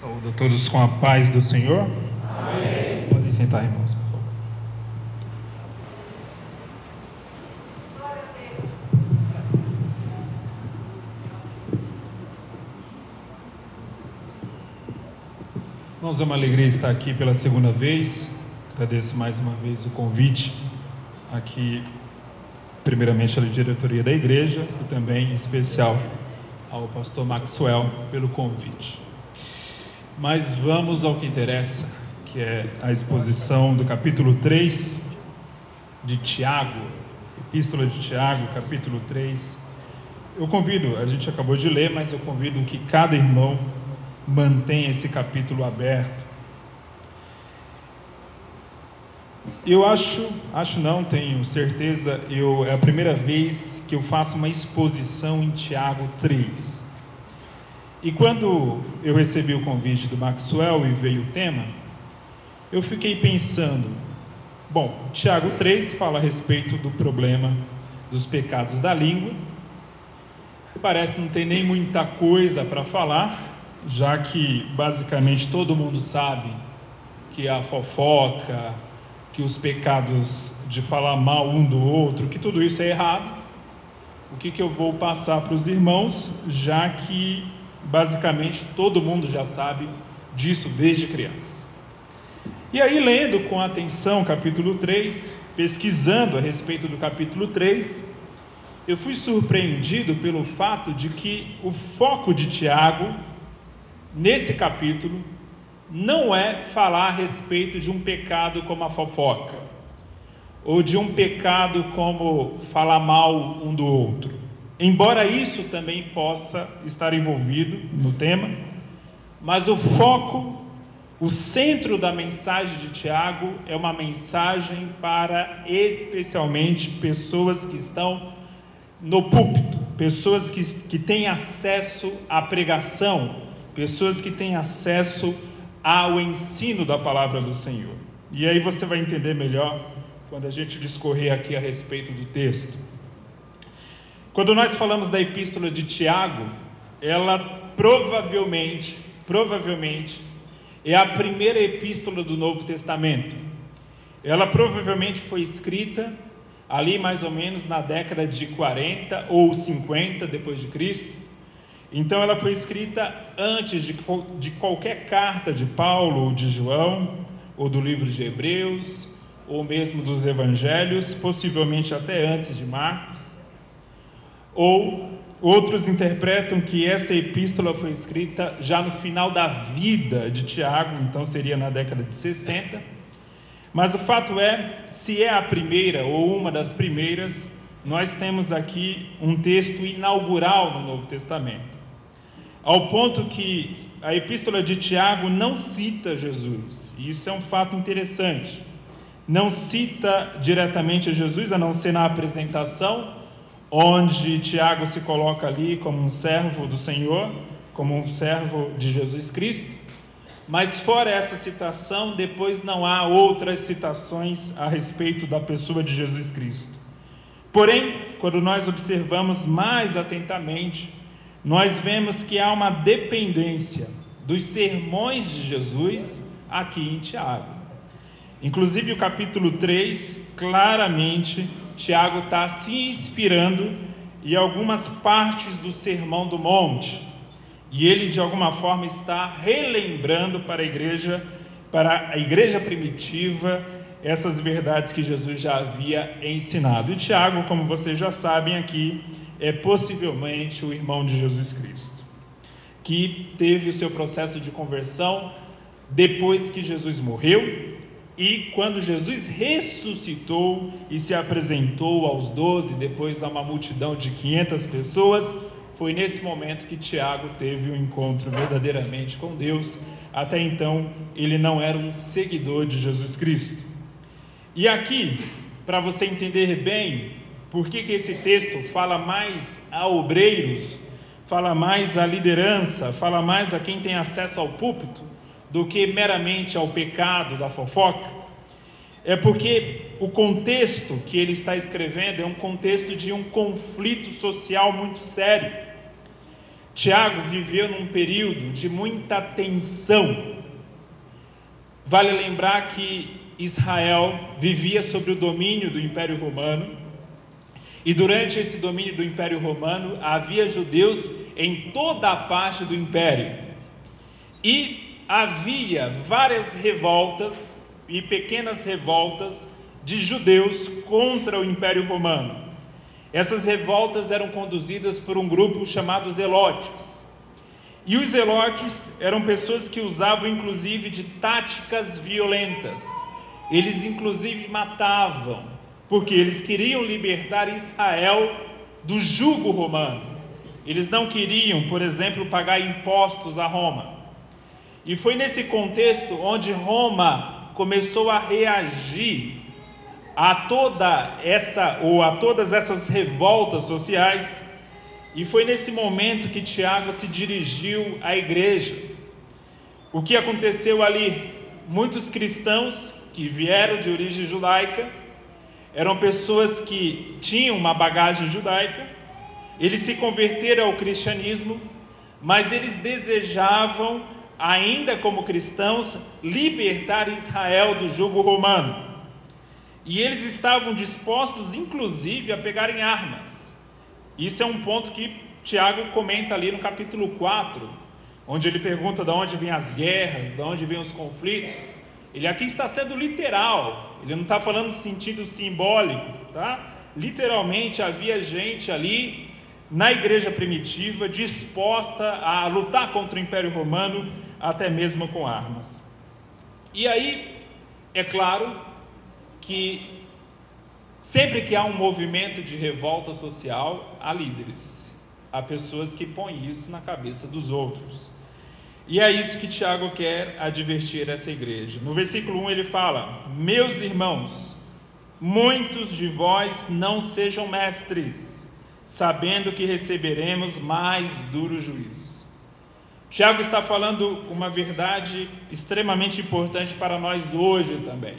Saúdo a todos com a paz do Senhor. Amém. Podem sentar, irmãos, por favor. Irmãos, é uma alegria estar aqui pela segunda vez. Agradeço mais uma vez o convite aqui, primeiramente à diretoria da igreja e também em especial ao pastor Maxwell pelo convite. Mas vamos ao que interessa, que é a exposição do capítulo 3 de Tiago, Epístola de Tiago, capítulo 3. Eu convido, a gente acabou de ler, mas eu convido que cada irmão mantenha esse capítulo aberto. Eu acho, acho não, tenho certeza, eu, é a primeira vez que eu faço uma exposição em Tiago 3. E quando eu recebi o convite do Maxwell e veio o tema, eu fiquei pensando, bom, Tiago 3 fala a respeito do problema dos pecados da língua. Parece não ter nem muita coisa para falar, já que basicamente todo mundo sabe que a fofoca, que os pecados de falar mal um do outro, que tudo isso é errado. O que, que eu vou passar para os irmãos, já que basicamente todo mundo já sabe disso desde criança. E aí, lendo com atenção o capítulo 3, pesquisando a respeito do capítulo 3, eu fui surpreendido pelo fato de que o foco de Tiago, nesse capítulo, não é falar a respeito de um pecado como a fofoca, ou de um pecado como falar mal um do outro. Embora isso também possa estar envolvido no tema, mas o foco, o centro da mensagem de Tiago é uma mensagem para especialmente pessoas que estão no púlpito, pessoas que, que têm acesso à pregação, pessoas que têm acesso ao ensino da palavra do Senhor. E aí você vai entender melhor quando a gente discorrer aqui a respeito do texto. Quando nós falamos da epístola de Tiago, ela provavelmente, provavelmente, é a primeira epístola do Novo Testamento. Ela provavelmente foi escrita ali mais ou menos na década de 40 ou 50 depois de Cristo. Então ela foi escrita antes de, de qualquer carta de Paulo ou de João, ou do livro de Hebreus, ou mesmo dos evangelhos, possivelmente até antes de Marcos. Ou outros interpretam que essa epístola foi escrita já no final da vida de Tiago, então seria na década de 60. Mas o fato é, se é a primeira ou uma das primeiras, nós temos aqui um texto inaugural no Novo Testamento. Ao ponto que a epístola de Tiago não cita Jesus. E isso é um fato interessante. Não cita diretamente Jesus, a não ser na apresentação, onde Tiago se coloca ali como um servo do Senhor, como um servo de Jesus Cristo. Mas fora essa citação, depois não há outras citações a respeito da pessoa de Jesus Cristo. Porém, quando nós observamos mais atentamente, nós vemos que há uma dependência dos sermões de Jesus aqui em Tiago. Inclusive, o capítulo 3 claramente Tiago está se inspirando em algumas partes do Sermão do Monte. E ele, de alguma forma, está relembrando para a igreja, para a igreja primitiva, essas verdades que Jesus já havia ensinado. E Tiago, como vocês já sabem aqui, é possivelmente o irmão de Jesus Cristo, que teve o seu processo de conversão depois que Jesus morreu e quando Jesus ressuscitou e se apresentou aos doze, depois a uma multidão de 500 pessoas, foi nesse momento que Tiago teve um encontro verdadeiramente com Deus. Até então, ele não era um seguidor de Jesus Cristo. E aqui, para você entender bem por que, que esse texto fala mais a obreiros, fala mais à liderança, fala mais a quem tem acesso ao púlpito, do que meramente ao pecado da fofoca, é porque o contexto que ele está escrevendo é um contexto de um conflito social muito sério. Tiago viveu num período de muita tensão. Vale lembrar que Israel vivia sob o domínio do Império Romano, e durante esse domínio do Império Romano havia judeus em toda a parte do império. E havia várias revoltas e pequenas revoltas de judeus contra o Império Romano. Essas revoltas eram conduzidas por um grupo chamado Zelotes. E os Zelotes eram pessoas que usavam inclusive de táticas violentas. Eles inclusive matavam, porque eles queriam libertar Israel do jugo romano. Eles não queriam, por exemplo, pagar impostos a Roma. E foi nesse contexto onde Roma começou a reagir a toda essa ou a todas essas revoltas sociais, e foi nesse momento que Tiago se dirigiu à igreja. O que aconteceu ali? Muitos cristãos que vieram de origem judaica eram pessoas que tinham uma bagagem judaica, eles se converteram ao cristianismo, mas eles desejavam, ainda como cristãos, libertar Israel do jugo romano. E eles estavam dispostos, inclusive, a pegarem armas. Isso é um ponto que Tiago comenta ali no capítulo 4, onde ele pergunta de onde vêm as guerras, de onde vêm os conflitos. Ele aqui está sendo literal, ele não está falando no sentido simbólico, tá? Literalmente havia gente ali na igreja primitiva disposta a lutar contra o Império Romano, até mesmo com armas. E aí, é claro, que sempre que há um movimento de revolta social, há líderes, há pessoas que põem isso na cabeça dos outros. E é isso que Tiago quer advertir essa igreja. No versículo 1 ele fala: Meus irmãos, muitos de vós não sejam mestres, sabendo que receberemos mais duro juízo. Tiago está falando uma verdade extremamente importante para nós hoje também.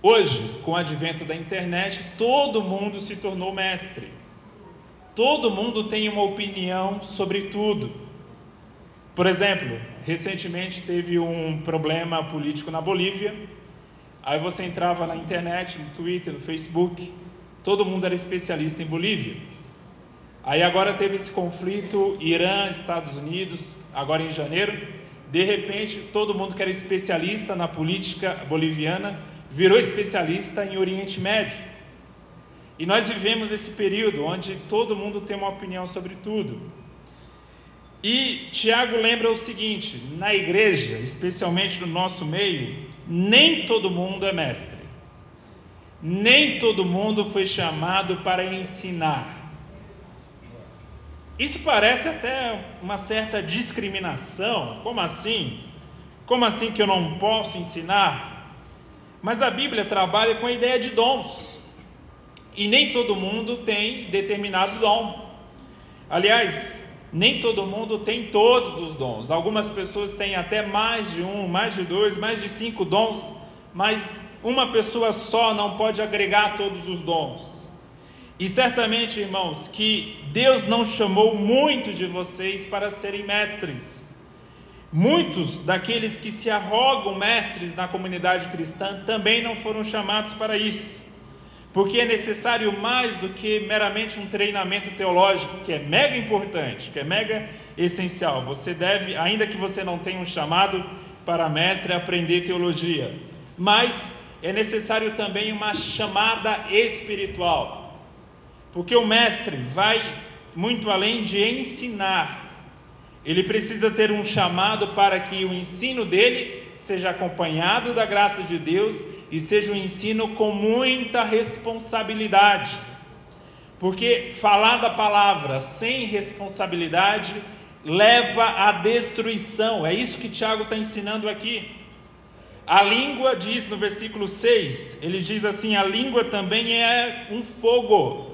Hoje, com o advento da internet, todo mundo se tornou mestre. Todo mundo tem uma opinião sobre tudo. Por exemplo, recentemente teve um problema político na Bolívia. Aí você entrava na internet, no Twitter, no Facebook, todo mundo era especialista em Bolívia. Aí agora teve esse conflito Irã, Estados Unidos, agora em janeiro. De repente, todo mundo que era especialista na política boliviana virou especialista em Oriente Médio. E nós vivemos esse período onde todo mundo tem uma opinião sobre tudo. E Tiago lembra o seguinte: na igreja, especialmente no nosso meio, nem todo mundo é mestre. Nem todo mundo foi chamado para ensinar. Isso parece até uma certa discriminação. Como assim? Como assim que eu não posso ensinar? Mas a Bíblia trabalha com a ideia de dons. E nem todo mundo tem determinado dom. Aliás, nem todo mundo tem todos os dons. Algumas pessoas têm até mais de um, mais de dois, mais de cinco dons, mas uma pessoa só não pode agregar todos os dons. E certamente, irmãos, que Deus não chamou muito de vocês para serem mestres. Muitos daqueles que se arrogam mestres na comunidade cristã também não foram chamados para isso, porque é necessário mais do que meramente um treinamento teológico, que é mega importante, que é mega essencial. Você deve, ainda que você não tenha um chamado para mestre, aprender teologia, mas é necessário também uma chamada espiritual, porque o mestre vai muito além de ensinar ele precisa ter um chamado para que o ensino dele seja acompanhado da graça de Deus e seja um ensino com muita responsabilidade. Porque falar da palavra sem responsabilidade leva à destruição. É isso que Tiago está ensinando aqui. A língua diz no versículo 6, ele diz assim: a língua também é um fogo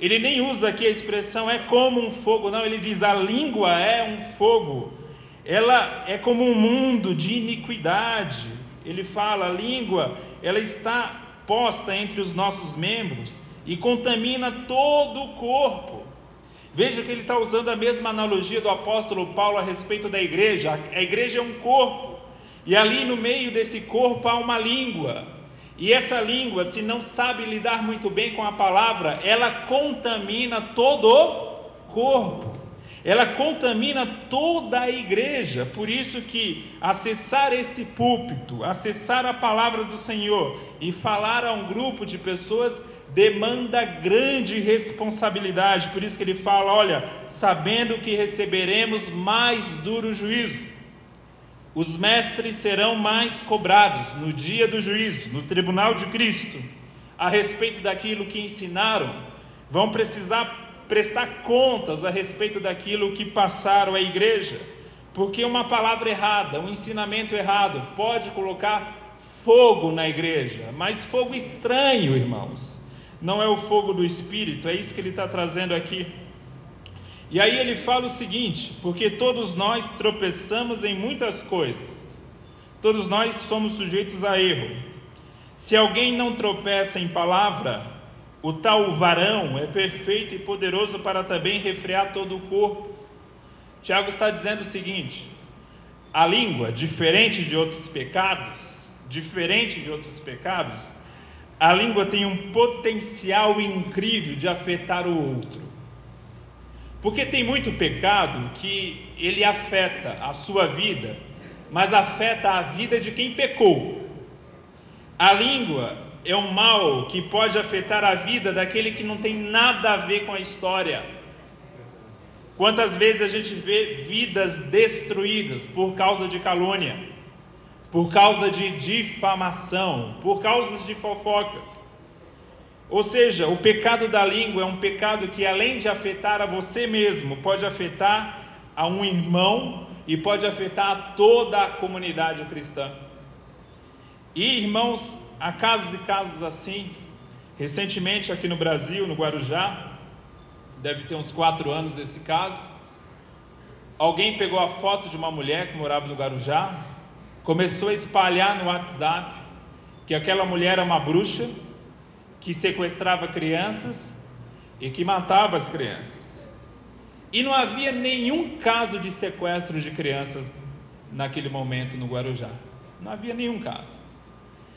ele nem usa aqui a expressão é como um fogo, não, ele diz a língua é um fogo. Ela é como um mundo de iniquidade. Ele fala, a língua, ela está posta entre os nossos membros e contamina todo o corpo. Veja que ele está usando a mesma analogia do apóstolo Paulo a respeito da igreja. A igreja é um corpo, e ali no meio desse corpo há uma língua. E essa língua, se não sabe lidar muito bem com a palavra, ela contamina todo o corpo. Ela contamina toda a igreja. Por isso que acessar esse púlpito, acessar a palavra do Senhor e falar a um grupo de pessoas demanda grande responsabilidade. Por isso que ele fala: olha, sabendo que receberemos mais duro juízo. Os mestres serão mais cobrados no dia do juízo, no tribunal de Cristo, a respeito daquilo que ensinaram. Vão precisar prestar contas a respeito daquilo que passaram à igreja, porque uma palavra errada, um ensinamento errado, pode colocar fogo na igreja, mas fogo estranho, irmãos não é o fogo do Espírito, é isso que ele está trazendo aqui. E aí ele fala o seguinte: porque todos nós tropeçamos em muitas coisas, todos nós somos sujeitos a erro. Se alguém não tropeça em palavra, o tal varão é perfeito e poderoso para também refrear todo o corpo. Tiago está dizendo o seguinte: a língua, diferente de outros pecados, diferente de outros pecados, a língua tem um potencial incrível de afetar o outro. Porque tem muito pecado que ele afeta a sua vida, mas afeta a vida de quem pecou. A língua é um mal que pode afetar a vida daquele que não tem nada a ver com a história. Quantas vezes a gente vê vidas destruídas por causa de calúnia? por causa de difamação, por causa de fofocas. Ou seja, o pecado da língua é um pecado que, além de afetar a você mesmo, pode afetar a um irmão e pode afetar a toda a comunidade cristã. E, irmãos, há casos e casos assim. Recentemente, aqui no Brasil, no Guarujá, deve ter uns quatro anos esse caso. Alguém pegou a foto de uma mulher que morava no Guarujá, começou a espalhar no WhatsApp que aquela mulher era uma bruxa que sequestrava crianças e que matava as crianças. E não havia nenhum caso de sequestro de crianças naquele momento no Guarujá. Não havia nenhum caso.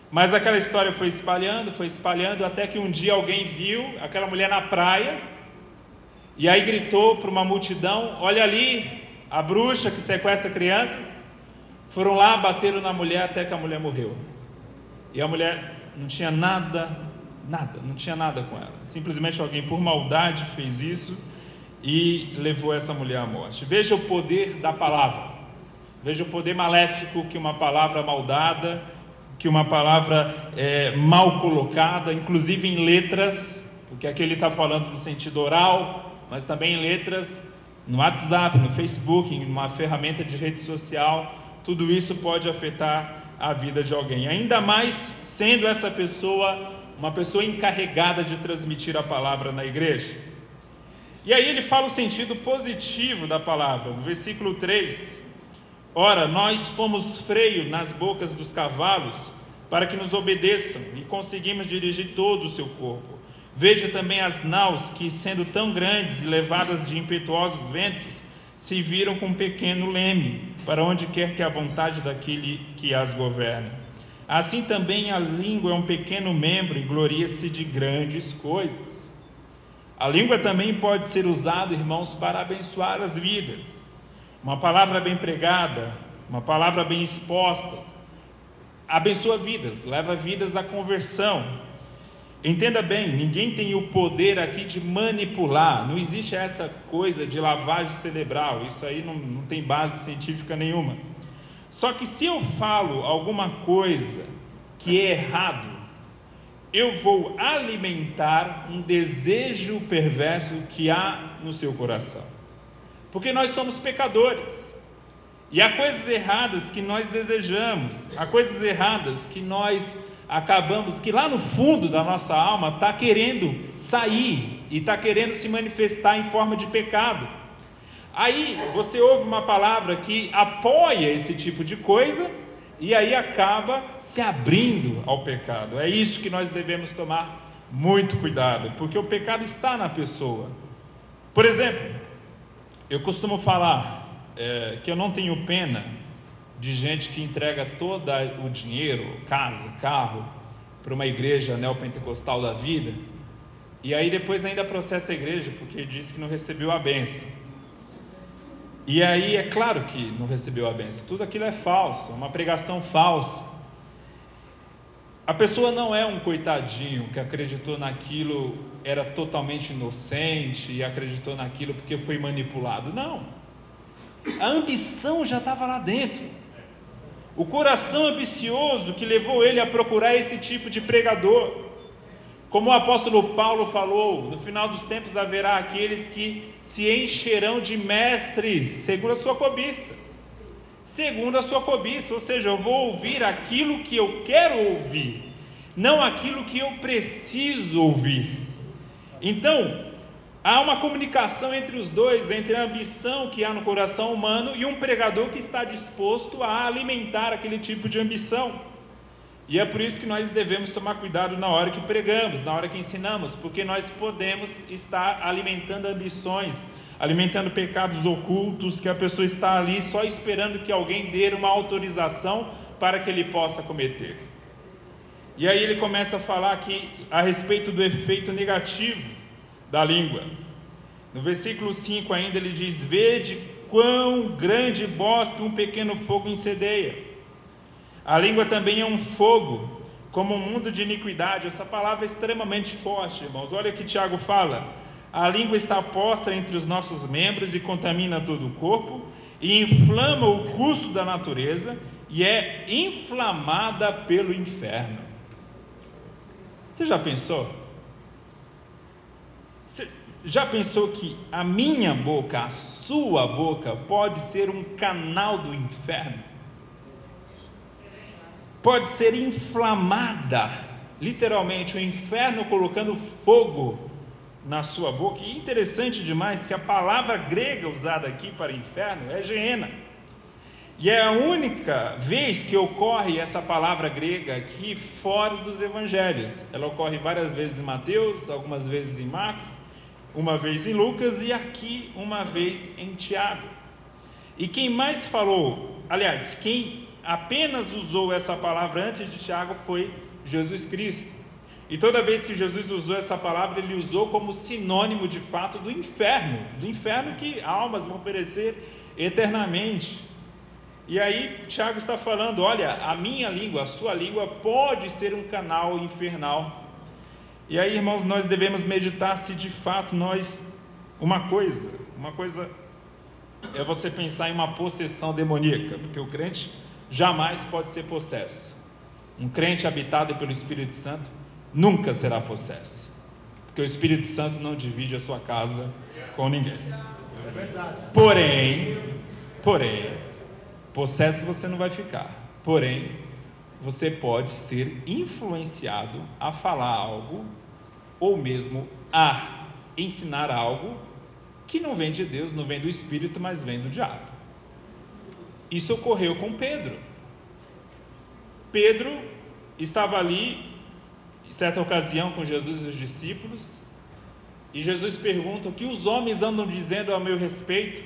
Mas aquela história foi espalhando, foi espalhando, até que um dia alguém viu aquela mulher na praia e aí gritou para uma multidão: Olha ali, a bruxa que sequestra crianças. Foram lá, bateram na mulher até que a mulher morreu. E a mulher não tinha nada, nada, não tinha nada com ela. Simplesmente alguém por maldade fez isso e levou essa mulher à morte. Veja o poder da palavra. Veja o poder maléfico que uma palavra maldada, que uma palavra é, mal colocada, inclusive em letras, porque aqui ele está falando no sentido oral, mas também em letras, no WhatsApp, no Facebook, em uma ferramenta de rede social, tudo isso pode afetar a vida de alguém. Ainda mais sendo essa pessoa uma pessoa encarregada de transmitir a palavra na igreja. E aí ele fala o sentido positivo da palavra, no versículo 3. Ora, nós fomos freio nas bocas dos cavalos para que nos obedeçam e conseguimos dirigir todo o seu corpo. Veja também as naus que, sendo tão grandes e levadas de impetuosos ventos, se viram com um pequeno leme, para onde quer que a vontade daquele que as governe. Assim também a língua é um pequeno membro e gloria-se de grandes coisas. A língua também pode ser usada, irmãos, para abençoar as vidas. Uma palavra bem pregada, uma palavra bem exposta, abençoa vidas, leva vidas à conversão, Entenda bem, ninguém tem o poder aqui de manipular, não existe essa coisa de lavagem cerebral, isso aí não, não tem base científica nenhuma. Só que se eu falo alguma coisa que é errado, eu vou alimentar um desejo perverso que há no seu coração. Porque nós somos pecadores. E há coisas erradas que nós desejamos, há coisas erradas que nós acabamos que lá no fundo da nossa alma está querendo sair e está querendo se manifestar em forma de pecado. Aí você ouve uma palavra que apoia esse tipo de coisa e aí acaba se abrindo ao pecado. É isso que nós devemos tomar muito cuidado, porque o pecado está na pessoa. Por exemplo, eu costumo falar é, que eu não tenho pena de gente que entrega todo o dinheiro, casa, carro, para uma igreja neopentecostal da vida, e aí depois ainda processa a igreja porque disse que não recebeu a benção. E aí é claro que não recebeu a benção, tudo aquilo é falso, uma pregação falsa. A pessoa não é um coitadinho que acreditou naquilo, era totalmente inocente e acreditou naquilo porque foi manipulado. Não. A ambição já estava lá dentro. O coração ambicioso que levou ele a procurar esse tipo de pregador. Como o apóstolo Paulo falou, no final dos tempos haverá aqueles que se encherão de mestres, segundo a sua cobiça. Segundo a sua cobiça, ou seja, eu vou ouvir aquilo que eu quero ouvir, não aquilo que eu preciso ouvir. Então, há uma comunicação entre os dois, entre a ambição que há no coração humano e um pregador que está disposto a alimentar aquele tipo de ambição. E é por isso que nós devemos tomar cuidado na hora que pregamos, na hora que ensinamos, porque nós podemos estar alimentando ambições, alimentando pecados ocultos que a pessoa está ali só esperando que alguém dê uma autorização para que ele possa cometer. E aí ele começa a falar aqui a respeito do efeito negativo da língua. No versículo 5 ainda ele diz: Vede quão grande bosque um pequeno fogo incendeia. A língua também é um fogo, como um mundo de iniquidade. Essa palavra é extremamente forte, irmãos. Olha que Tiago fala. A língua está posta entre os nossos membros e contamina todo o corpo, e inflama o curso da natureza, e é inflamada pelo inferno. Você já pensou? Você já pensou que a minha boca, a sua boca, pode ser um canal do inferno? Pode ser inflamada, literalmente, o inferno colocando fogo na sua boca. E interessante demais que a palavra grega usada aqui para inferno é geena. E é a única vez que ocorre essa palavra grega aqui fora dos evangelhos. Ela ocorre várias vezes em Mateus, algumas vezes em Marcos, uma vez em Lucas e aqui uma vez em Tiago. E quem mais falou, aliás, quem apenas usou essa palavra antes de Tiago foi Jesus Cristo. E toda vez que Jesus usou essa palavra, ele usou como sinônimo de fato do inferno, do inferno que almas vão perecer eternamente. E aí Tiago está falando: olha, a minha língua, a sua língua pode ser um canal infernal. E aí, irmãos, nós devemos meditar se de fato nós uma coisa, uma coisa é você pensar em uma possessão demoníaca, porque o crente jamais pode ser possesso. Um crente habitado pelo Espírito Santo nunca será possesso, porque o Espírito Santo não divide a sua casa com ninguém. Porém, porém, possesso você não vai ficar. Porém, você pode ser influenciado a falar algo ou mesmo a ensinar algo que não vem de Deus, não vem do Espírito, mas vem do diabo. Isso ocorreu com Pedro. Pedro estava ali, em certa ocasião, com Jesus e os discípulos, e Jesus pergunta: O que os homens andam dizendo a meu respeito?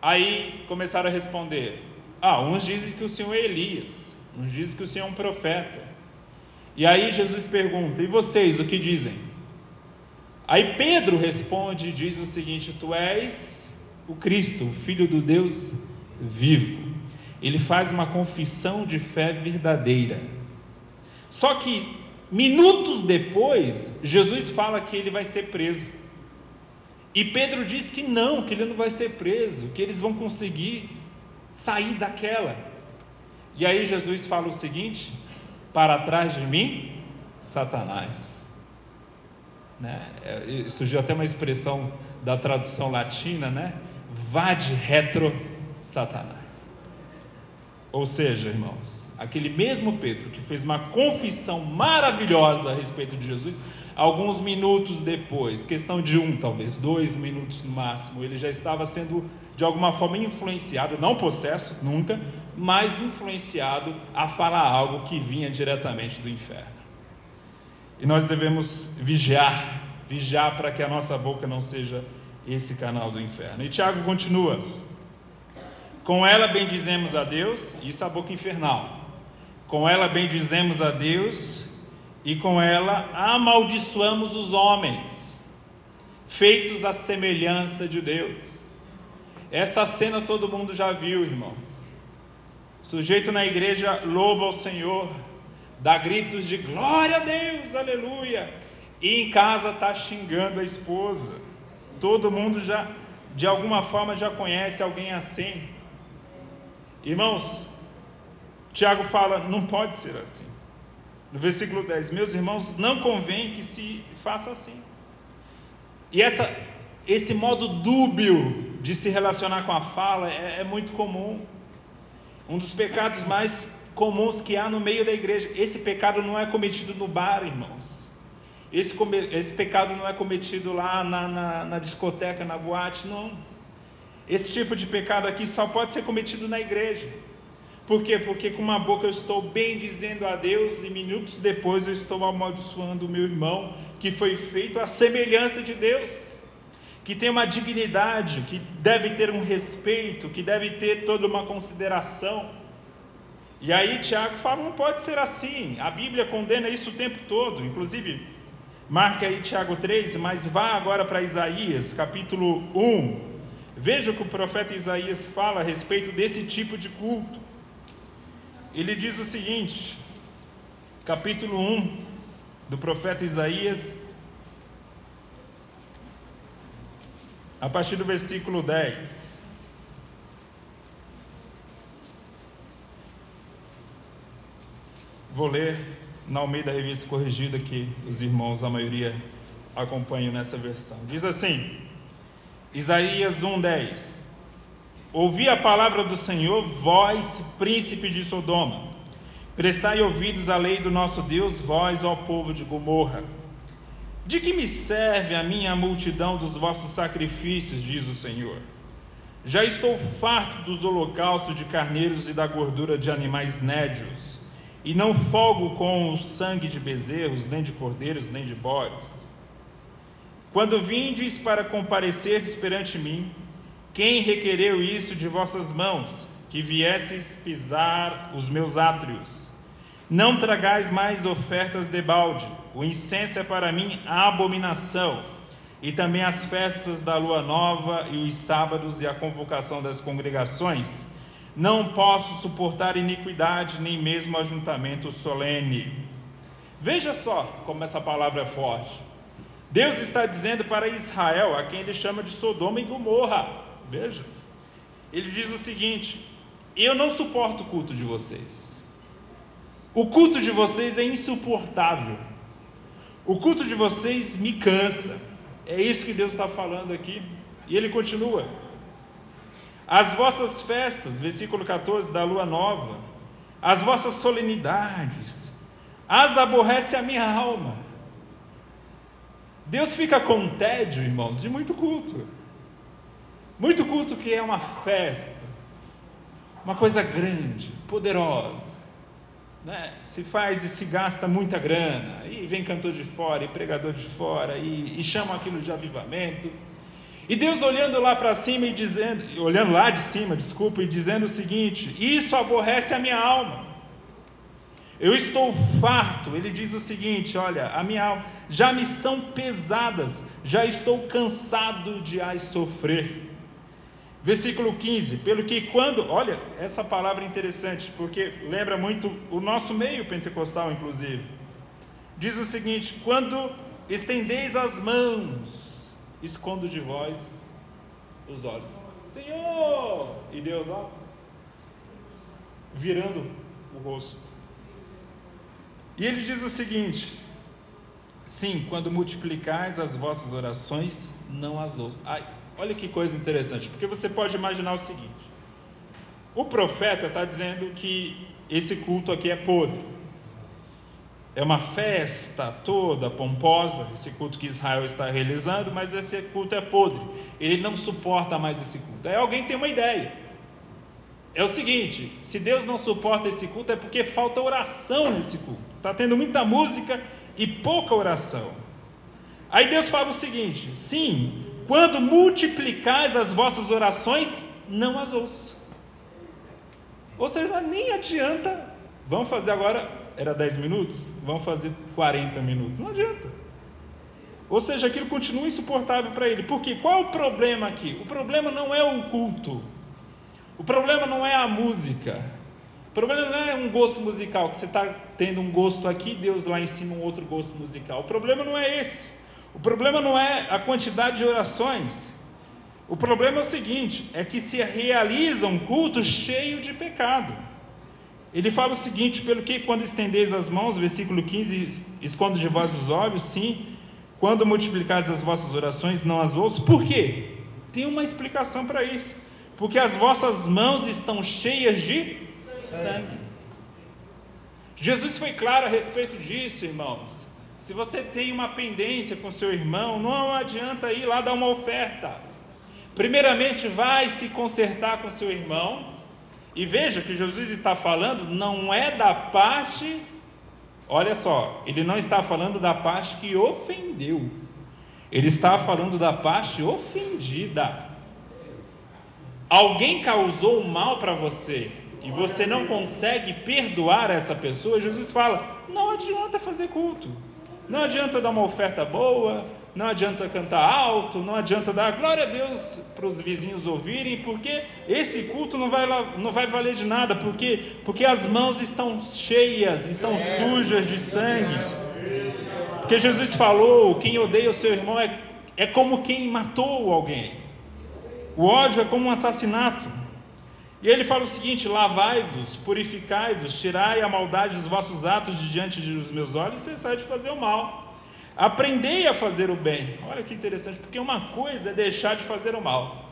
Aí começaram a responder: Ah, uns dizem que o Senhor é Elias, uns dizem que o Senhor é um profeta. E aí Jesus pergunta: E vocês, o que dizem? Aí Pedro responde e diz o seguinte: Tu és o Cristo, o Filho do Deus vivo. Ele faz uma confissão de fé verdadeira. Só que minutos depois, Jesus fala que ele vai ser preso. E Pedro diz que não, que ele não vai ser preso, que eles vão conseguir sair daquela. E aí Jesus fala o seguinte: para trás de mim, Satanás. Né? É, surgiu até uma expressão da tradução latina, né? Vade retro Satanás. Ou seja, irmãos, aquele mesmo Pedro que fez uma confissão maravilhosa a respeito de Jesus, alguns minutos depois, questão de um, talvez dois minutos no máximo, ele já estava sendo de alguma forma influenciado, não possesso, nunca, mas influenciado a falar algo que vinha diretamente do inferno. E nós devemos vigiar, vigiar para que a nossa boca não seja esse canal do inferno. E Tiago continua: Com ela bendizemos a Deus, isso é a boca infernal. Com ela bendizemos a Deus e com ela amaldiçoamos os homens, feitos à semelhança de Deus. Essa cena todo mundo já viu, irmãos. Sujeito na igreja louva ao Senhor, dá gritos de glória a Deus, aleluia, e em casa está xingando a esposa. Todo mundo já, de alguma forma, já conhece alguém assim. Irmãos, Tiago fala: não pode ser assim. No versículo 10: Meus irmãos, não convém que se faça assim. E essa, esse modo dúbio de se relacionar com a fala é, é muito comum. Um dos pecados mais comuns que há no meio da igreja. Esse pecado não é cometido no bar, irmãos. Esse, esse pecado não é cometido lá na, na, na discoteca, na boate, não. Esse tipo de pecado aqui só pode ser cometido na igreja. Por quê? Porque com uma boca eu estou bem dizendo a Deus e minutos depois eu estou amaldiçoando o meu irmão, que foi feito à semelhança de Deus, que tem uma dignidade, que deve ter um respeito, que deve ter toda uma consideração. E aí Tiago fala: não pode ser assim. A Bíblia condena isso o tempo todo. Inclusive, marque aí Tiago 3, mas vá agora para Isaías, capítulo 1. Veja o que o profeta Isaías fala a respeito desse tipo de culto. Ele diz o seguinte, capítulo 1 do profeta Isaías, a partir do versículo 10. Vou ler na Almeida Revista Corrigida, que os irmãos, a maioria, acompanham nessa versão. Diz assim, Isaías 1,10: Ouvi a palavra do Senhor, vós, príncipe de Sodoma. Prestai ouvidos à lei do nosso Deus, vós, ó povo de Gomorra. De que me serve a minha multidão dos vossos sacrifícios, diz o Senhor? Já estou farto dos holocaustos de carneiros e da gordura de animais nédios e não folgo com o sangue de bezerros, nem de cordeiros, nem de bodes. Quando vindes para comparecerdes perante mim, quem requereu isso de vossas mãos, que viesseis pisar os meus átrios? Não tragais mais ofertas de balde, o incenso é para mim a abominação, e também as festas da lua nova e os sábados e a convocação das congregações não posso suportar iniquidade, nem mesmo ajuntamento solene. Veja só como essa palavra é forte. Deus está dizendo para Israel, a quem ele chama de Sodoma e Gomorra. Veja. Ele diz o seguinte: Eu não suporto o culto de vocês. O culto de vocês é insuportável. O culto de vocês me cansa. É isso que Deus está falando aqui. E ele continua: as vossas festas, versículo 14 da lua nova, as vossas solenidades, as aborrece a minha alma. Deus fica com tédio, irmãos, de muito culto. Muito culto que é uma festa, uma coisa grande, poderosa. Né? Se faz e se gasta muita grana, e vem cantor de fora, e pregador de fora, e, e chama aquilo de avivamento e Deus olhando lá para cima e dizendo, olhando lá de cima, desculpa, e dizendo o seguinte: Isso aborrece a minha alma. Eu estou farto. Ele diz o seguinte: Olha, a minha alma já me são pesadas, já estou cansado de as sofrer. Versículo 15: Pelo que quando, olha, essa palavra é interessante, porque lembra muito o nosso meio pentecostal, inclusive. Diz o seguinte: Quando estendeis as mãos escondo de vós os olhos. Senhor! E Deus, ó, virando o rosto. E ele diz o seguinte: Sim, quando multiplicais as vossas orações, não as ouço. Ai, olha que coisa interessante, porque você pode imaginar o seguinte: o profeta está dizendo que esse culto aqui é podre é uma festa toda pomposa, esse culto que Israel está realizando, mas esse culto é podre. Ele não suporta mais esse culto. Aí alguém tem uma ideia. É o seguinte: se Deus não suporta esse culto, é porque falta oração nesse culto. Está tendo muita música e pouca oração. Aí Deus fala o seguinte: sim, quando multiplicais as vossas orações, não as ouço. Ou seja, nem adianta. Vamos fazer agora, era 10 minutos? Vamos fazer 40 minutos. Não adianta. Ou seja, aquilo continua insuportável para ele. Por quê? Qual é o problema aqui? O problema não é o culto. O problema não é a música. O problema não é um gosto musical, que você está tendo um gosto aqui, Deus lá em cima um outro gosto musical. O problema não é esse. O problema não é a quantidade de orações. O problema é o seguinte: é que se realiza um culto cheio de pecado. Ele fala o seguinte: pelo que quando estendeis as mãos, versículo 15, escondo de vós os olhos, sim, quando multiplicais as vossas orações, não as ouço. Por quê? Tem uma explicação para isso. Porque as vossas mãos estão cheias de sangue. Jesus foi claro a respeito disso, irmãos. Se você tem uma pendência com seu irmão, não adianta ir lá dar uma oferta. Primeiramente, vai se consertar com seu irmão. E veja que Jesus está falando não é da parte, olha só, ele não está falando da parte que ofendeu. Ele está falando da parte ofendida. Alguém causou mal para você, e você não consegue perdoar essa pessoa, Jesus fala: não adianta fazer culto, não adianta dar uma oferta boa, não adianta cantar alto, não adianta dar glória a Deus para os vizinhos ouvirem, porque esse culto não vai, não vai valer de nada, porque, porque as mãos estão cheias, estão sujas de sangue. Porque Jesus falou: quem odeia o seu irmão é, é como quem matou alguém. O ódio é como um assassinato. E ele fala o seguinte: lavai-vos, purificai-vos, tirai a maldade dos vossos atos de diante dos meus olhos e cessai de fazer o mal. Aprendei a fazer o bem. Olha que interessante, porque uma coisa é deixar de fazer o mal.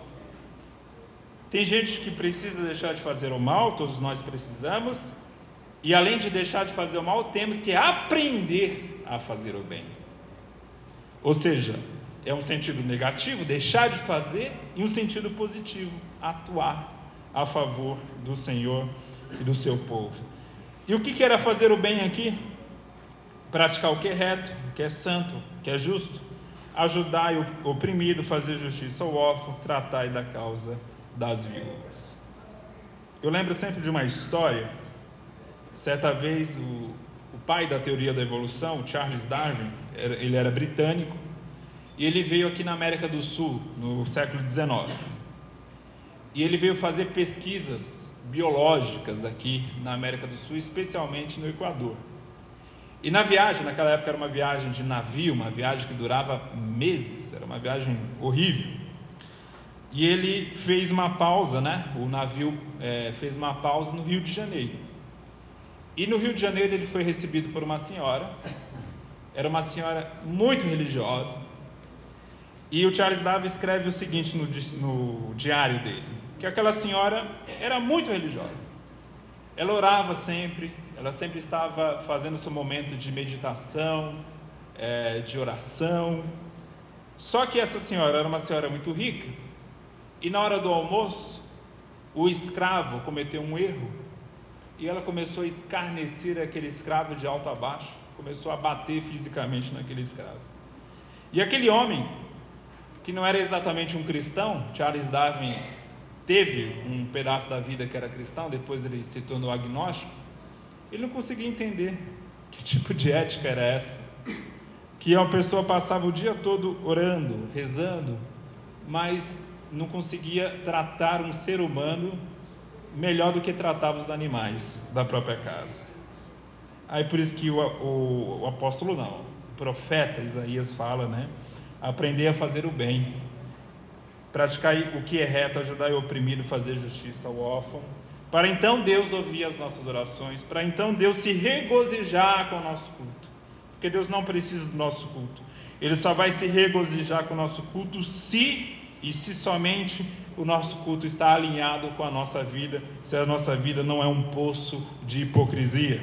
Tem gente que precisa deixar de fazer o mal, todos nós precisamos, e além de deixar de fazer o mal, temos que aprender a fazer o bem. Ou seja, é um sentido negativo, deixar de fazer, e um sentido positivo, atuar a favor do Senhor e do seu povo. E o que era fazer o bem aqui? Praticar o que é reto, o que é santo, o que é justo, ajudar o oprimido, fazer justiça ao órfão, tratar da causa das viúvas. Eu lembro sempre de uma história. Certa vez, o, o pai da teoria da evolução, Charles Darwin, ele era britânico, e ele veio aqui na América do Sul no século XIX e ele veio fazer pesquisas biológicas aqui na América do Sul, especialmente no Equador. E na viagem, naquela época era uma viagem de navio, uma viagem que durava meses, era uma viagem horrível. E ele fez uma pausa, né? O navio é, fez uma pausa no Rio de Janeiro. E no Rio de Janeiro ele foi recebido por uma senhora, era uma senhora muito religiosa. E o Charles Darwin escreve o seguinte no, no diário dele: que aquela senhora era muito religiosa. Ela orava sempre, ela sempre estava fazendo seu momento de meditação, é, de oração. Só que essa senhora era uma senhora muito rica, e na hora do almoço, o escravo cometeu um erro, e ela começou a escarnecer aquele escravo de alto a baixo, começou a bater fisicamente naquele escravo. E aquele homem, que não era exatamente um cristão, Charles Darwin teve um pedaço da vida que era cristão, depois ele se tornou agnóstico, ele não conseguia entender que tipo de ética era essa. Que uma pessoa passava o dia todo orando, rezando, mas não conseguia tratar um ser humano melhor do que tratava os animais da própria casa. Aí por isso que o, o, o apóstolo não, o profeta Isaías fala, né? Aprender a fazer o bem praticar o que é reto, ajudar o oprimido, fazer justiça ao órfão, para então Deus ouvir as nossas orações, para então Deus se regozijar com o nosso culto, porque Deus não precisa do nosso culto, Ele só vai se regozijar com o nosso culto se e se somente o nosso culto está alinhado com a nossa vida, se a nossa vida não é um poço de hipocrisia.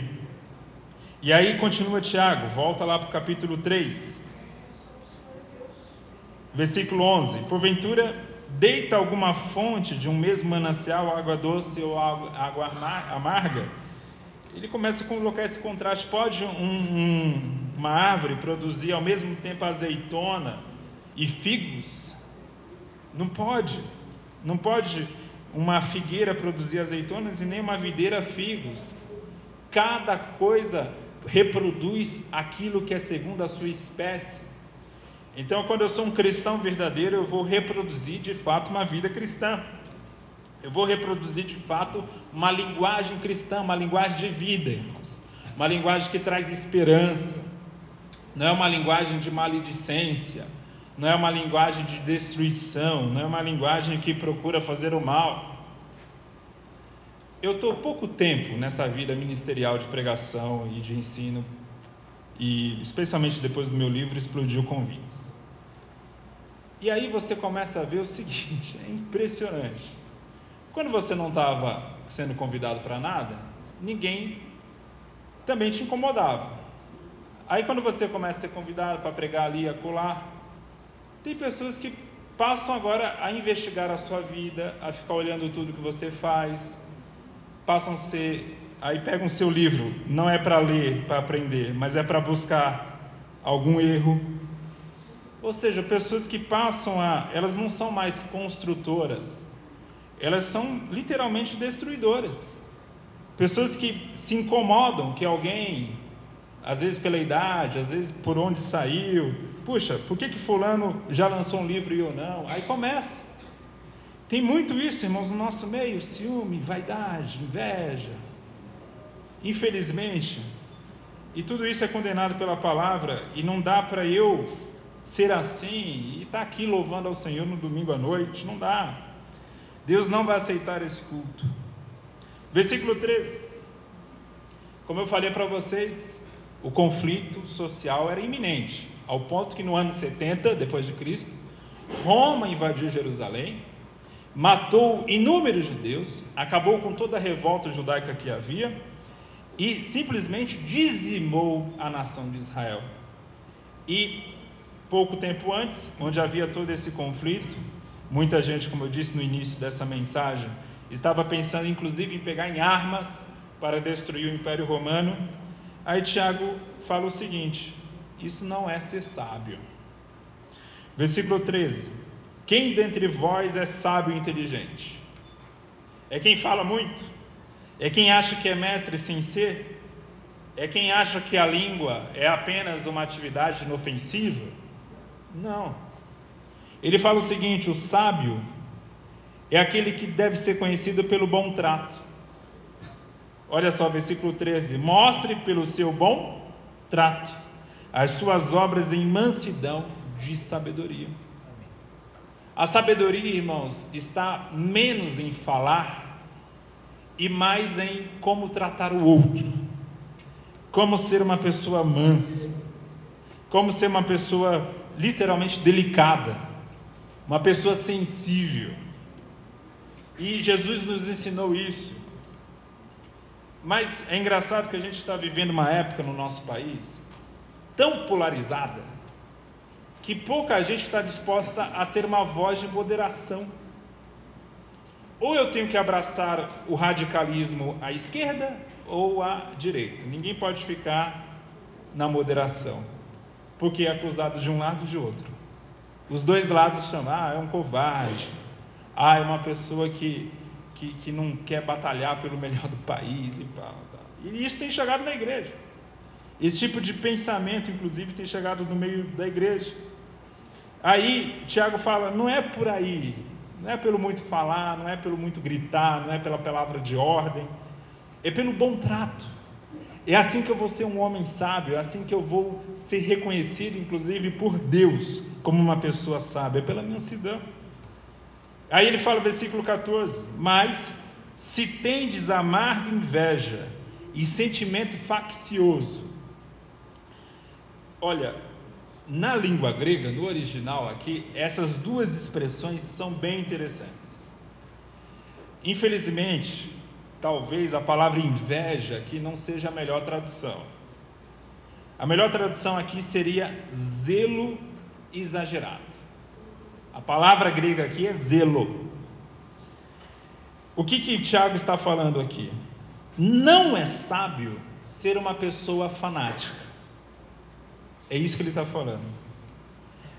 E aí continua Tiago, volta lá para o capítulo 3. Versículo 11: Porventura, deita alguma fonte de um mesmo manancial água doce ou água, amarga? Ele começa a colocar esse contraste. Pode um, um, uma árvore produzir ao mesmo tempo azeitona e figos? Não pode. Não pode uma figueira produzir azeitonas e nem uma videira figos. Cada coisa reproduz aquilo que é segundo a sua espécie. Então, quando eu sou um cristão verdadeiro, eu vou reproduzir de fato uma vida cristã. Eu vou reproduzir de fato uma linguagem cristã, uma linguagem de vida, irmãos. Uma linguagem que traz esperança. Não é uma linguagem de maledicência. Não é uma linguagem de destruição. Não é uma linguagem que procura fazer o mal. Eu estou pouco tempo nessa vida ministerial de pregação e de ensino, e especialmente depois do meu livro Explodiu Convites. E aí você começa a ver o seguinte: é impressionante. Quando você não estava sendo convidado para nada, ninguém também te incomodava. Aí quando você começa a ser convidado para pregar ali, acolá, tem pessoas que passam agora a investigar a sua vida, a ficar olhando tudo que você faz, passam a ser. Aí pegam o seu livro, não é para ler, para aprender, mas é para buscar algum erro. Ou seja, pessoas que passam a. Elas não são mais construtoras, elas são literalmente destruidoras. Pessoas que se incomodam que alguém, às vezes pela idade, às vezes por onde saiu, puxa, por que, que Fulano já lançou um livro e eu não? Aí começa. Tem muito isso, irmãos, no nosso meio: ciúme, vaidade, inveja. Infelizmente, e tudo isso é condenado pela palavra, e não dá para eu ser assim e estar tá aqui louvando ao Senhor no domingo à noite, não dá. Deus não vai aceitar esse culto. Versículo 13. Como eu falei para vocês, o conflito social era iminente, ao ponto que no ano 70 depois de Cristo, Roma invadiu Jerusalém matou inúmeros judeus, acabou com toda a revolta judaica que havia e simplesmente dizimou a nação de Israel. E pouco tempo antes, onde havia todo esse conflito, muita gente, como eu disse no início dessa mensagem, estava pensando inclusive em pegar em armas para destruir o Império Romano. Aí Tiago fala o seguinte: isso não é ser sábio. Versículo 13. Quem dentre vós é sábio e inteligente? É quem fala muito? É quem acha que é mestre sem ser? É quem acha que a língua é apenas uma atividade inofensiva? Não. Ele fala o seguinte: o sábio é aquele que deve ser conhecido pelo bom trato. Olha só, versículo 13: Mostre pelo seu bom trato as suas obras em mansidão de sabedoria. A sabedoria, irmãos, está menos em falar e mais em como tratar o outro, como ser uma pessoa mansa, como ser uma pessoa literalmente delicada, uma pessoa sensível. E Jesus nos ensinou isso. Mas é engraçado que a gente está vivendo uma época no nosso país tão polarizada que pouca gente está disposta a ser uma voz de moderação. Ou eu tenho que abraçar o radicalismo à esquerda ou à direita. Ninguém pode ficar na moderação, porque é acusado de um lado e de outro. Os dois lados chamam, ah, é um covarde, ah, é uma pessoa que, que, que não quer batalhar pelo melhor do país e tal, tal. E isso tem chegado na igreja. Esse tipo de pensamento, inclusive, tem chegado no meio da igreja. Aí Tiago fala: não é por aí, não é pelo muito falar, não é pelo muito gritar, não é pela palavra de ordem, é pelo bom trato. É assim que eu vou ser um homem sábio, é assim que eu vou ser reconhecido, inclusive por Deus, como uma pessoa sábia, é pela mansidão. Aí ele fala, versículo 14: Mas se tendes amarga inveja e sentimento faccioso, olha, na língua grega, no original aqui, essas duas expressões são bem interessantes. Infelizmente, talvez a palavra inveja aqui não seja a melhor tradução. A melhor tradução aqui seria zelo exagerado. A palavra grega aqui é zelo. O que que Tiago está falando aqui? Não é sábio ser uma pessoa fanática. É isso que ele está falando.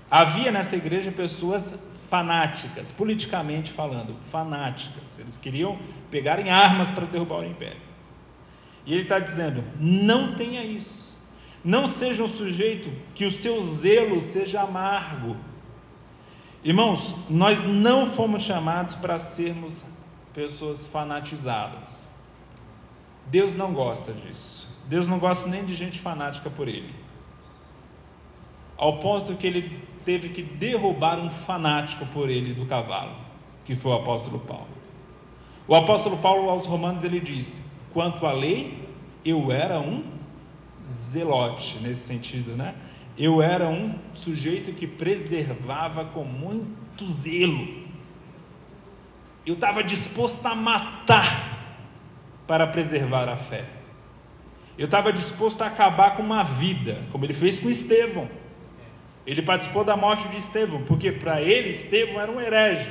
Havia nessa igreja pessoas fanáticas, politicamente falando, fanáticas. Eles queriam pegar em armas para derrubar o império. E ele está dizendo: não tenha isso. Não seja um sujeito que o seu zelo seja amargo. Irmãos, nós não fomos chamados para sermos pessoas fanatizadas. Deus não gosta disso. Deus não gosta nem de gente fanática por ele. Ao ponto que ele teve que derrubar um fanático por ele do cavalo, que foi o apóstolo Paulo. O apóstolo Paulo aos Romanos ele disse: Quanto à lei, eu era um zelote nesse sentido, né? Eu era um sujeito que preservava com muito zelo. Eu estava disposto a matar para preservar a fé. Eu estava disposto a acabar com uma vida, como ele fez com Estevão. Ele participou da morte de Estevão, porque para ele Estevão era um herege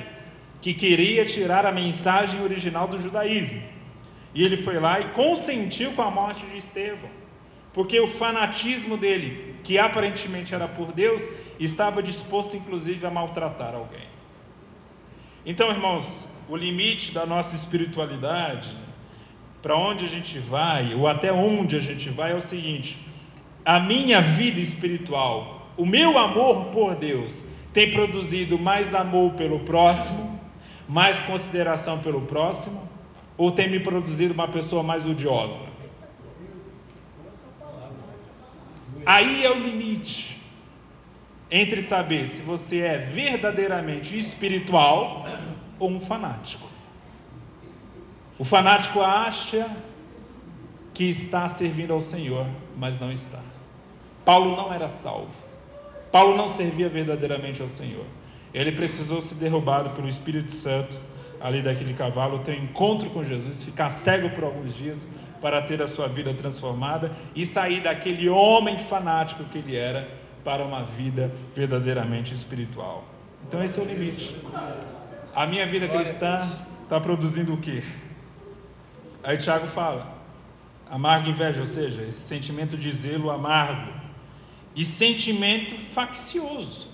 que queria tirar a mensagem original do judaísmo. E ele foi lá e consentiu com a morte de Estevão, porque o fanatismo dele, que aparentemente era por Deus, estava disposto inclusive a maltratar alguém. Então, irmãos, o limite da nossa espiritualidade, para onde a gente vai, ou até onde a gente vai, é o seguinte: a minha vida espiritual, o meu amor por Deus, tem produzido mais amor pelo próximo, mais consideração pelo próximo, ou tem me produzido uma pessoa mais odiosa? Aí é o limite entre saber se você é verdadeiramente espiritual ou um fanático. O fanático acha que está servindo ao Senhor, mas não está. Paulo não era salvo. Paulo não servia verdadeiramente ao Senhor. Ele precisou ser derrubado pelo Espírito Santo ali daquele cavalo, ter um encontro com Jesus, ficar cego por alguns dias para ter a sua vida transformada e sair daquele homem fanático que ele era para uma vida verdadeiramente espiritual. Então esse é o limite. A minha vida cristã está produzindo o quê? Aí Tiago fala: amargo inveja, ou seja, esse sentimento de zelo amargo e sentimento faccioso.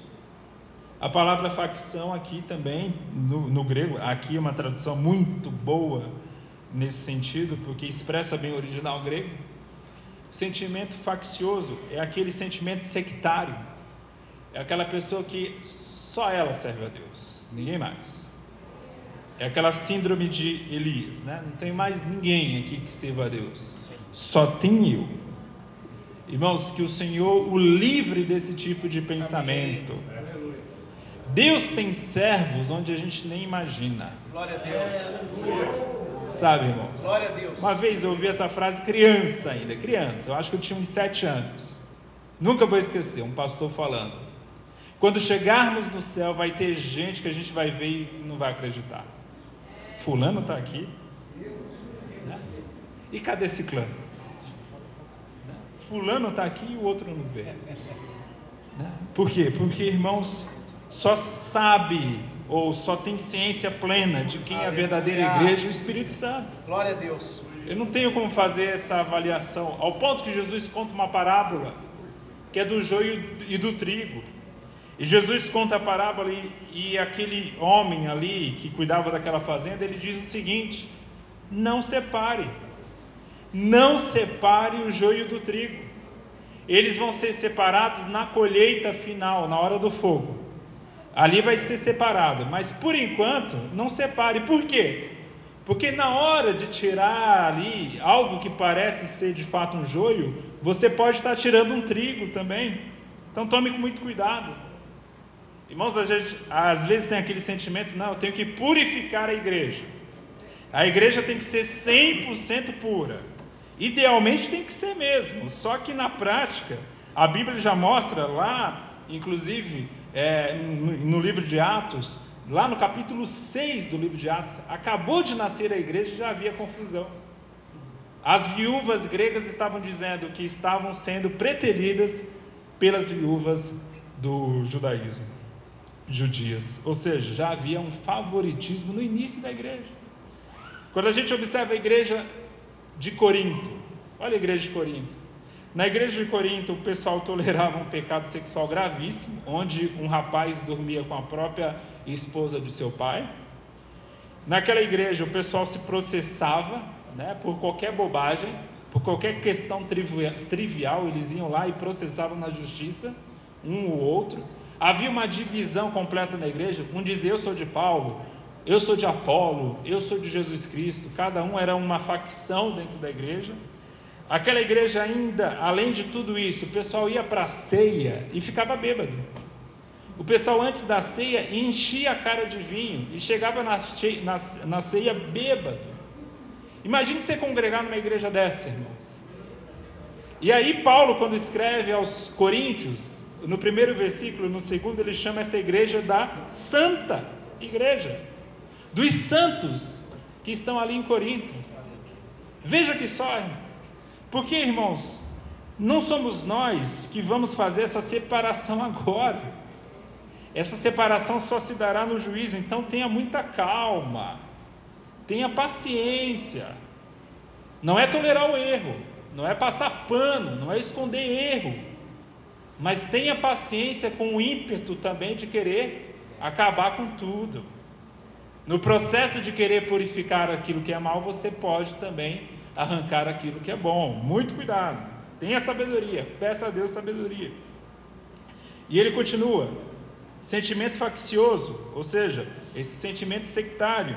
A palavra facção aqui também, no, no, grego, aqui é uma tradução muito boa nesse sentido, porque expressa bem o original grego. Sentimento faccioso é aquele sentimento sectário, é aquela pessoa que só ela serve a Deus, ninguém mais. É aquela síndrome de Elias, né? Não tem mais ninguém aqui que sirva a Deus, só tem eu. Irmãos, que o Senhor o livre desse tipo de pensamento. Deus tem servos onde a gente nem imagina. Glória a Deus. Sabe, irmãos? Glória a Deus. Uma vez eu ouvi essa frase criança ainda, criança. Eu acho que eu tinha uns sete anos. Nunca vou esquecer, um pastor falando. Quando chegarmos no céu, vai ter gente que a gente vai ver e não vai acreditar. Fulano está aqui. Né? E cadê esse clã? Fulano está aqui e o outro não vê. Né? Por quê? Porque, irmãos, só sabe ou só tem ciência plena de quem é a verdadeira igreja e o Espírito Santo. Glória a Deus. Eu não tenho como fazer essa avaliação, ao ponto que Jesus conta uma parábola, que é do joio e do trigo. E Jesus conta a parábola e, e aquele homem ali que cuidava daquela fazenda, ele diz o seguinte: não separe, não separe o joio do trigo. Eles vão ser separados na colheita final, na hora do fogo. Ali vai ser separado, mas por enquanto não separe. Por quê? Porque na hora de tirar ali algo que parece ser de fato um joio, você pode estar tirando um trigo também. Então tome muito cuidado. Irmãos, vezes, às vezes tem aquele sentimento, não, eu tenho que purificar a igreja. A igreja tem que ser 100% pura. Idealmente tem que ser mesmo. Só que na prática, a Bíblia já mostra lá, inclusive, é, no, no livro de Atos, lá no capítulo 6 do livro de Atos, acabou de nascer a igreja e já havia confusão. As viúvas gregas estavam dizendo que estavam sendo preteridas pelas viúvas do judaísmo, judias. Ou seja, já havia um favoritismo no início da igreja. Quando a gente observa a igreja de Corinto, olha a igreja de Corinto. Na igreja de Corinto, o pessoal tolerava um pecado sexual gravíssimo, onde um rapaz dormia com a própria esposa de seu pai. Naquela igreja, o pessoal se processava né, por qualquer bobagem, por qualquer questão trivial, eles iam lá e processavam na justiça, um ou outro. Havia uma divisão completa na igreja. Um dizia: Eu sou de Paulo, eu sou de Apolo, eu sou de Jesus Cristo. Cada um era uma facção dentro da igreja. Aquela igreja ainda, além de tudo isso, o pessoal ia para a ceia e ficava bêbado. O pessoal antes da ceia enchia a cara de vinho e chegava na, na, na ceia bêbado. Imagine você congregar numa igreja dessa, irmãos. E aí Paulo, quando escreve aos Coríntios, no primeiro versículo, no segundo, ele chama essa igreja da Santa Igreja, dos santos que estão ali em Corinto. Veja que só, porque irmãos, não somos nós que vamos fazer essa separação agora. Essa separação só se dará no juízo, então tenha muita calma, tenha paciência. Não é tolerar o erro, não é passar pano, não é esconder erro, mas tenha paciência com o ímpeto também de querer acabar com tudo. No processo de querer purificar aquilo que é mal, você pode também arrancar aquilo que é bom. Muito cuidado. Tenha sabedoria, peça a Deus sabedoria. E ele continua: sentimento faccioso, ou seja, esse sentimento sectário.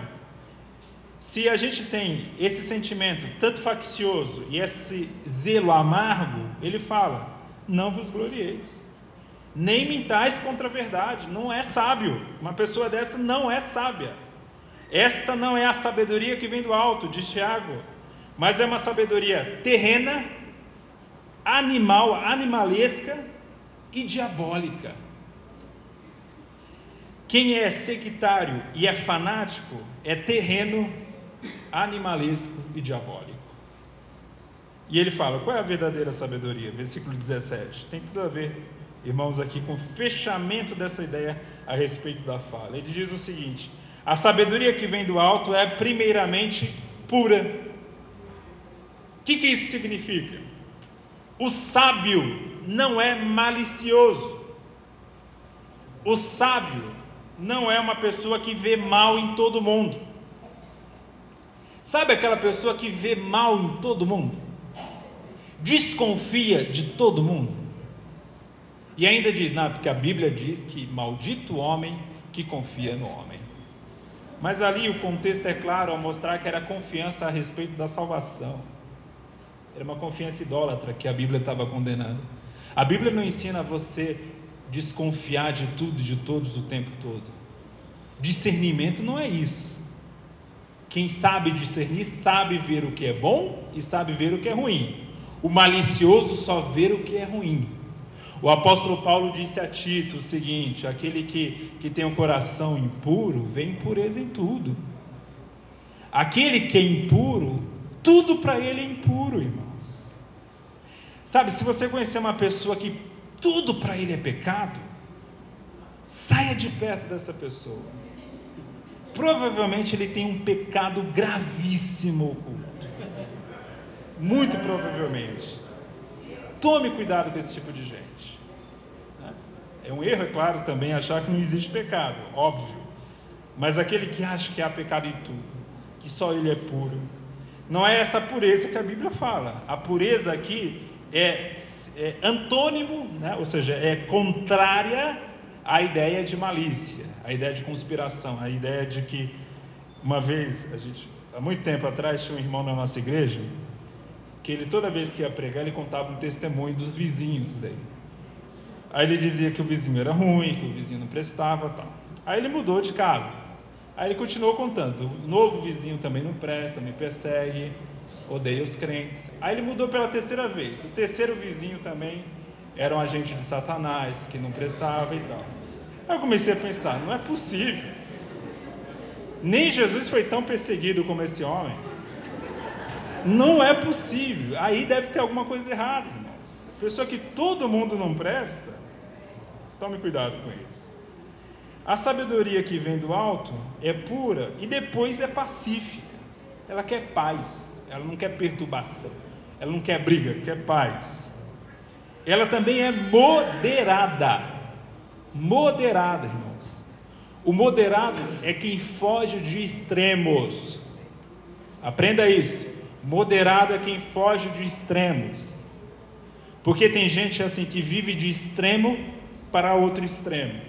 Se a gente tem esse sentimento tanto faccioso e esse zelo amargo, ele fala: não vos glorieis, nem mintais contra a verdade, não é sábio. Uma pessoa dessa não é sábia. Esta não é a sabedoria que vem do alto, diz Tiago, mas é uma sabedoria terrena, animal, animalesca e diabólica. Quem é sectário e é fanático é terreno, animalesco e diabólico. E ele fala: qual é a verdadeira sabedoria? Versículo 17. Tem tudo a ver, irmãos, aqui com o fechamento dessa ideia a respeito da fala. Ele diz o seguinte: a sabedoria que vem do alto é primeiramente pura. O que, que isso significa? O sábio não é malicioso. O sábio não é uma pessoa que vê mal em todo mundo. Sabe aquela pessoa que vê mal em todo mundo? Desconfia de todo mundo. E ainda diz, não, porque a Bíblia diz que maldito o homem que confia no homem. Mas ali o contexto é claro ao mostrar que era confiança a respeito da salvação. Era uma confiança idólatra que a Bíblia estava condenando. A Bíblia não ensina você desconfiar de tudo e de todos o tempo todo. Discernimento não é isso. Quem sabe discernir sabe ver o que é bom e sabe ver o que é ruim. O malicioso só vê o que é ruim. O apóstolo Paulo disse a Tito o seguinte: aquele que, que tem um coração impuro, vê impureza em tudo. Aquele que é impuro, tudo para ele é impuro, irmãos. Sabe, se você conhecer uma pessoa que tudo para ele é pecado, saia de perto dessa pessoa. Provavelmente ele tem um pecado gravíssimo oculto. Muito provavelmente. Tome cuidado com esse tipo de gente. É um erro, é claro, também achar que não existe pecado, óbvio. Mas aquele que acha que há pecado em tudo, que só ele é puro, não é essa pureza que a Bíblia fala. A pureza aqui é, é antônimo, né? ou seja, é contrária à ideia de malícia, à ideia de conspiração, à ideia de que uma vez, a gente, há muito tempo atrás, tinha um irmão na nossa igreja que ele toda vez que ia pregar, ele contava um testemunho dos vizinhos dele. Aí ele dizia que o vizinho era ruim, que o vizinho não prestava, tal. Aí ele mudou de casa. Aí ele continuou contando. O novo vizinho também não presta, me persegue, odeia os crentes. Aí ele mudou pela terceira vez. O terceiro vizinho também era um agente de Satanás, que não prestava e tal. Aí eu comecei a pensar, não é possível. Nem Jesus foi tão perseguido como esse homem. Não é possível. Aí deve ter alguma coisa errada, irmãos. Pessoa que todo mundo não presta, tome cuidado com isso. A sabedoria que vem do alto é pura e depois é pacífica. Ela quer paz, ela não quer perturbação, ela não quer briga, quer paz. ela também é moderada. Moderada, irmãos. O moderado é quem foge de extremos. Aprenda isso. Moderado é quem foge de extremos. Porque tem gente assim que vive de extremo para outro extremo.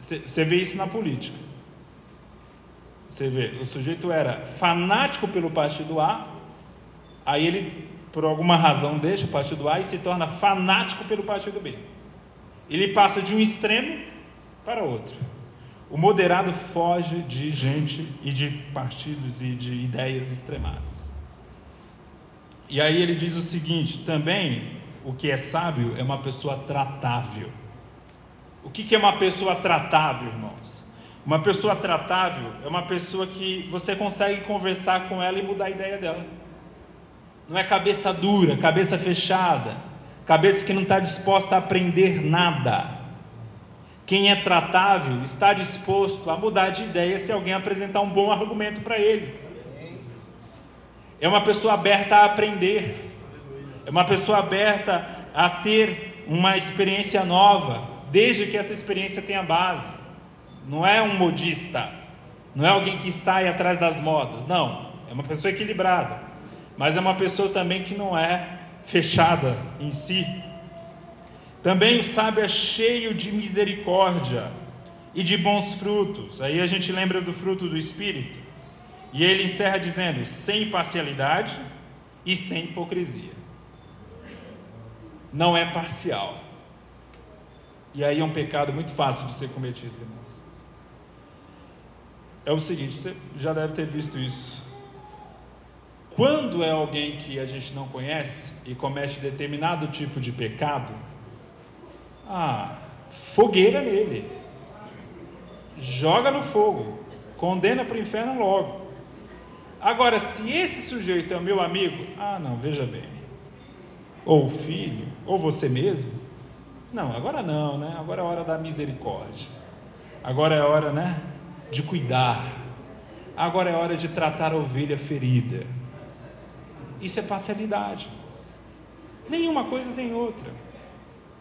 Você vê isso na política. Você vê, o sujeito era fanático pelo partido A, aí ele, por alguma razão, deixa o partido A e se torna fanático pelo partido B. Ele passa de um extremo para outro. O moderado foge de gente e de partidos e de ideias extremadas. E aí ele diz o seguinte: também o que é sábio é uma pessoa tratável. O que é uma pessoa tratável, irmãos? Uma pessoa tratável é uma pessoa que você consegue conversar com ela e mudar a ideia dela. Não é cabeça dura, cabeça fechada, cabeça que não está disposta a aprender nada. Quem é tratável está disposto a mudar de ideia se alguém apresentar um bom argumento para ele. É uma pessoa aberta a aprender. É uma pessoa aberta a ter uma experiência nova, desde que essa experiência tenha base. Não é um modista, não é alguém que sai atrás das modas, não. É uma pessoa equilibrada, mas é uma pessoa também que não é fechada em si. Também o sábio é cheio de misericórdia e de bons frutos. Aí a gente lembra do fruto do Espírito. E ele encerra dizendo: sem parcialidade e sem hipocrisia. Não é parcial. E aí é um pecado muito fácil de ser cometido, irmãos. É o seguinte, você já deve ter visto isso. Quando é alguém que a gente não conhece e comete determinado tipo de pecado, ah, fogueira nele. Joga no fogo. Condena para o inferno logo. Agora, se esse sujeito é meu amigo, ah, não, veja bem. Ou filho, ou você mesmo. Não, agora não, né? Agora é hora da misericórdia. Agora é hora, né, de cuidar. Agora é hora de tratar a ovelha ferida. Isso é parcialidade. Nenhuma coisa tem outra.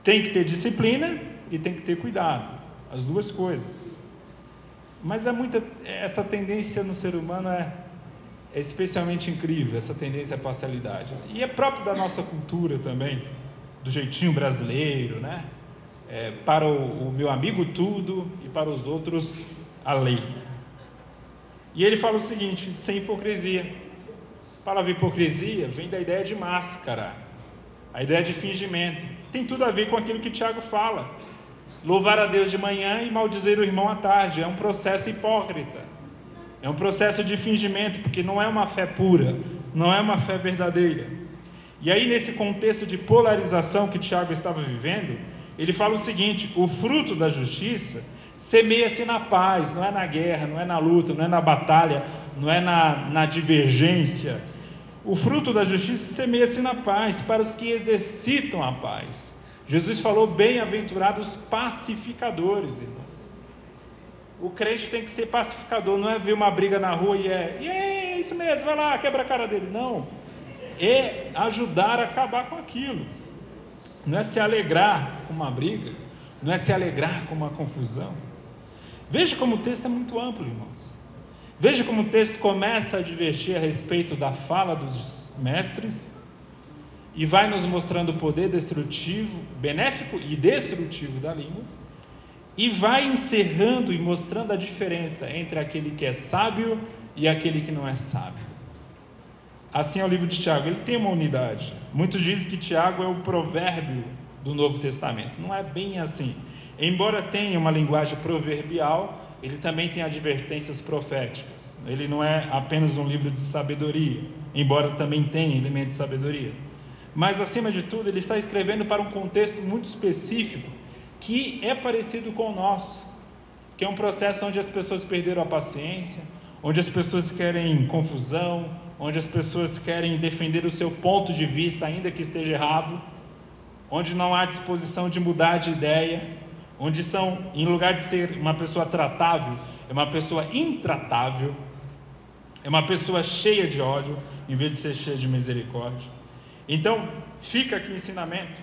Tem que ter disciplina e tem que ter cuidado. As duas coisas. Mas é muita essa tendência no ser humano é, é especialmente incrível essa tendência à parcialidade. E é próprio da nossa cultura também, do jeitinho brasileiro, né? É, para o, o meu amigo tudo e para os outros a lei. E ele fala o seguinte, sem hipocrisia. A palavra hipocrisia vem da ideia de máscara, a ideia de fingimento. Tem tudo a ver com aquilo que Tiago fala. Louvar a Deus de manhã e maldizer o irmão à tarde. É um processo hipócrita. É um processo de fingimento, porque não é uma fé pura, não é uma fé verdadeira. E aí, nesse contexto de polarização que Tiago estava vivendo, ele fala o seguinte: o fruto da justiça semeia-se na paz, não é na guerra, não é na luta, não é na batalha, não é na, na divergência, o fruto da justiça semeia-se na paz para os que exercitam a paz. Jesus falou: bem-aventurados pacificadores, irmãos. O crente tem que ser pacificador, não é ver uma briga na rua e é, e é isso mesmo, vai lá, quebra a cara dele. Não. É ajudar a acabar com aquilo. Não é se alegrar com uma briga, não é se alegrar com uma confusão. Veja como o texto é muito amplo, irmãos. Veja como o texto começa a advertir a respeito da fala dos mestres e vai nos mostrando o poder destrutivo, benéfico e destrutivo da língua, e vai encerrando e mostrando a diferença entre aquele que é sábio e aquele que não é sábio. Assim é o livro de Tiago, ele tem uma unidade. Muitos dizem que Tiago é o provérbio do Novo Testamento. Não é bem assim. Embora tenha uma linguagem proverbial, ele também tem advertências proféticas. Ele não é apenas um livro de sabedoria, embora também tenha elementos de sabedoria. Mas, acima de tudo, ele está escrevendo para um contexto muito específico que é parecido com o nosso, que é um processo onde as pessoas perderam a paciência, onde as pessoas querem confusão, onde as pessoas querem defender o seu ponto de vista, ainda que esteja errado, onde não há disposição de mudar de ideia, onde são, em lugar de ser uma pessoa tratável, é uma pessoa intratável, é uma pessoa cheia de ódio, em vez de ser cheia de misericórdia. Então, fica aqui o ensinamento.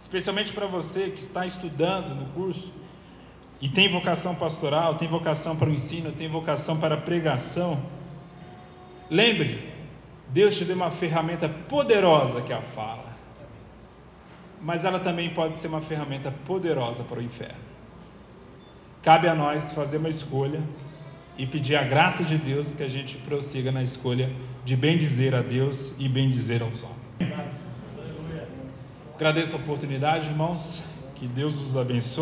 especialmente para você que está estudando no curso e tem vocação pastoral, tem vocação para o ensino, tem vocação para a pregação. Lembre, Deus te deu uma ferramenta poderosa que é a fala, mas ela também pode ser uma ferramenta poderosa para o inferno. Cabe a nós fazer uma escolha e pedir a graça de Deus que a gente prossiga na escolha de bem dizer a Deus e bem dizer aos homens. Agradeço a oportunidade, irmãos. Que Deus os abençoe.